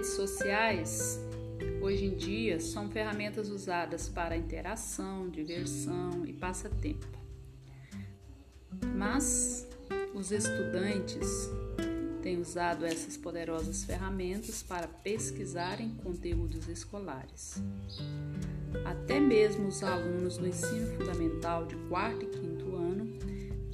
sociais, hoje em dia, são ferramentas usadas para interação, diversão e passatempo. Mas os estudantes têm usado essas poderosas ferramentas para pesquisarem conteúdos escolares. Até mesmo os alunos do ensino fundamental de quarto e quinto ano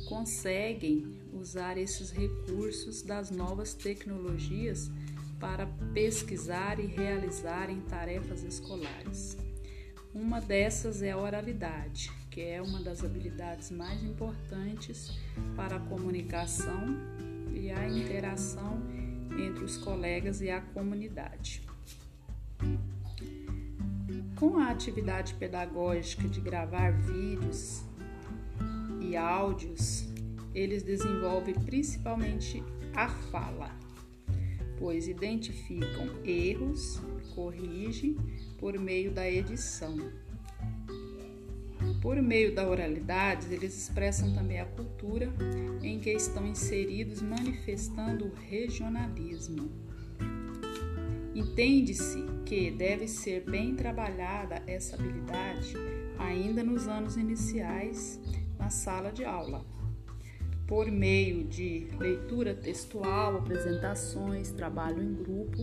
conseguem usar esses recursos das novas tecnologias para pesquisar e realizarem tarefas escolares. Uma dessas é a oralidade, que é uma das habilidades mais importantes para a comunicação e a interação entre os colegas e a comunidade. Com a atividade pedagógica de gravar vídeos e áudios, eles desenvolvem principalmente a fala, pois identificam erros, corrigem por meio da edição. Por meio da oralidade, eles expressam também a cultura em que estão inseridos, manifestando o regionalismo. Entende-se que deve ser bem trabalhada essa habilidade ainda nos anos iniciais na sala de aula, por meio de leitura textual, apresentações, trabalho em grupo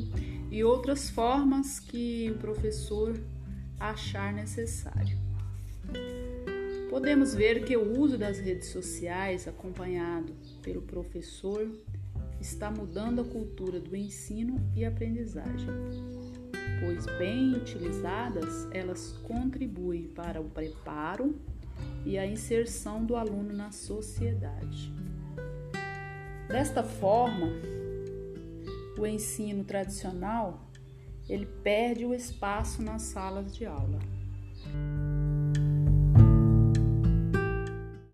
e outras formas que o professor achar necessário. Podemos ver que o uso das redes sociais, acompanhado pelo professor, está mudando a cultura do ensino e aprendizagem, pois, bem utilizadas, elas contribuem para o preparo e a inserção do aluno na sociedade. Desta forma, o ensino tradicional ele perde o espaço nas salas de aula.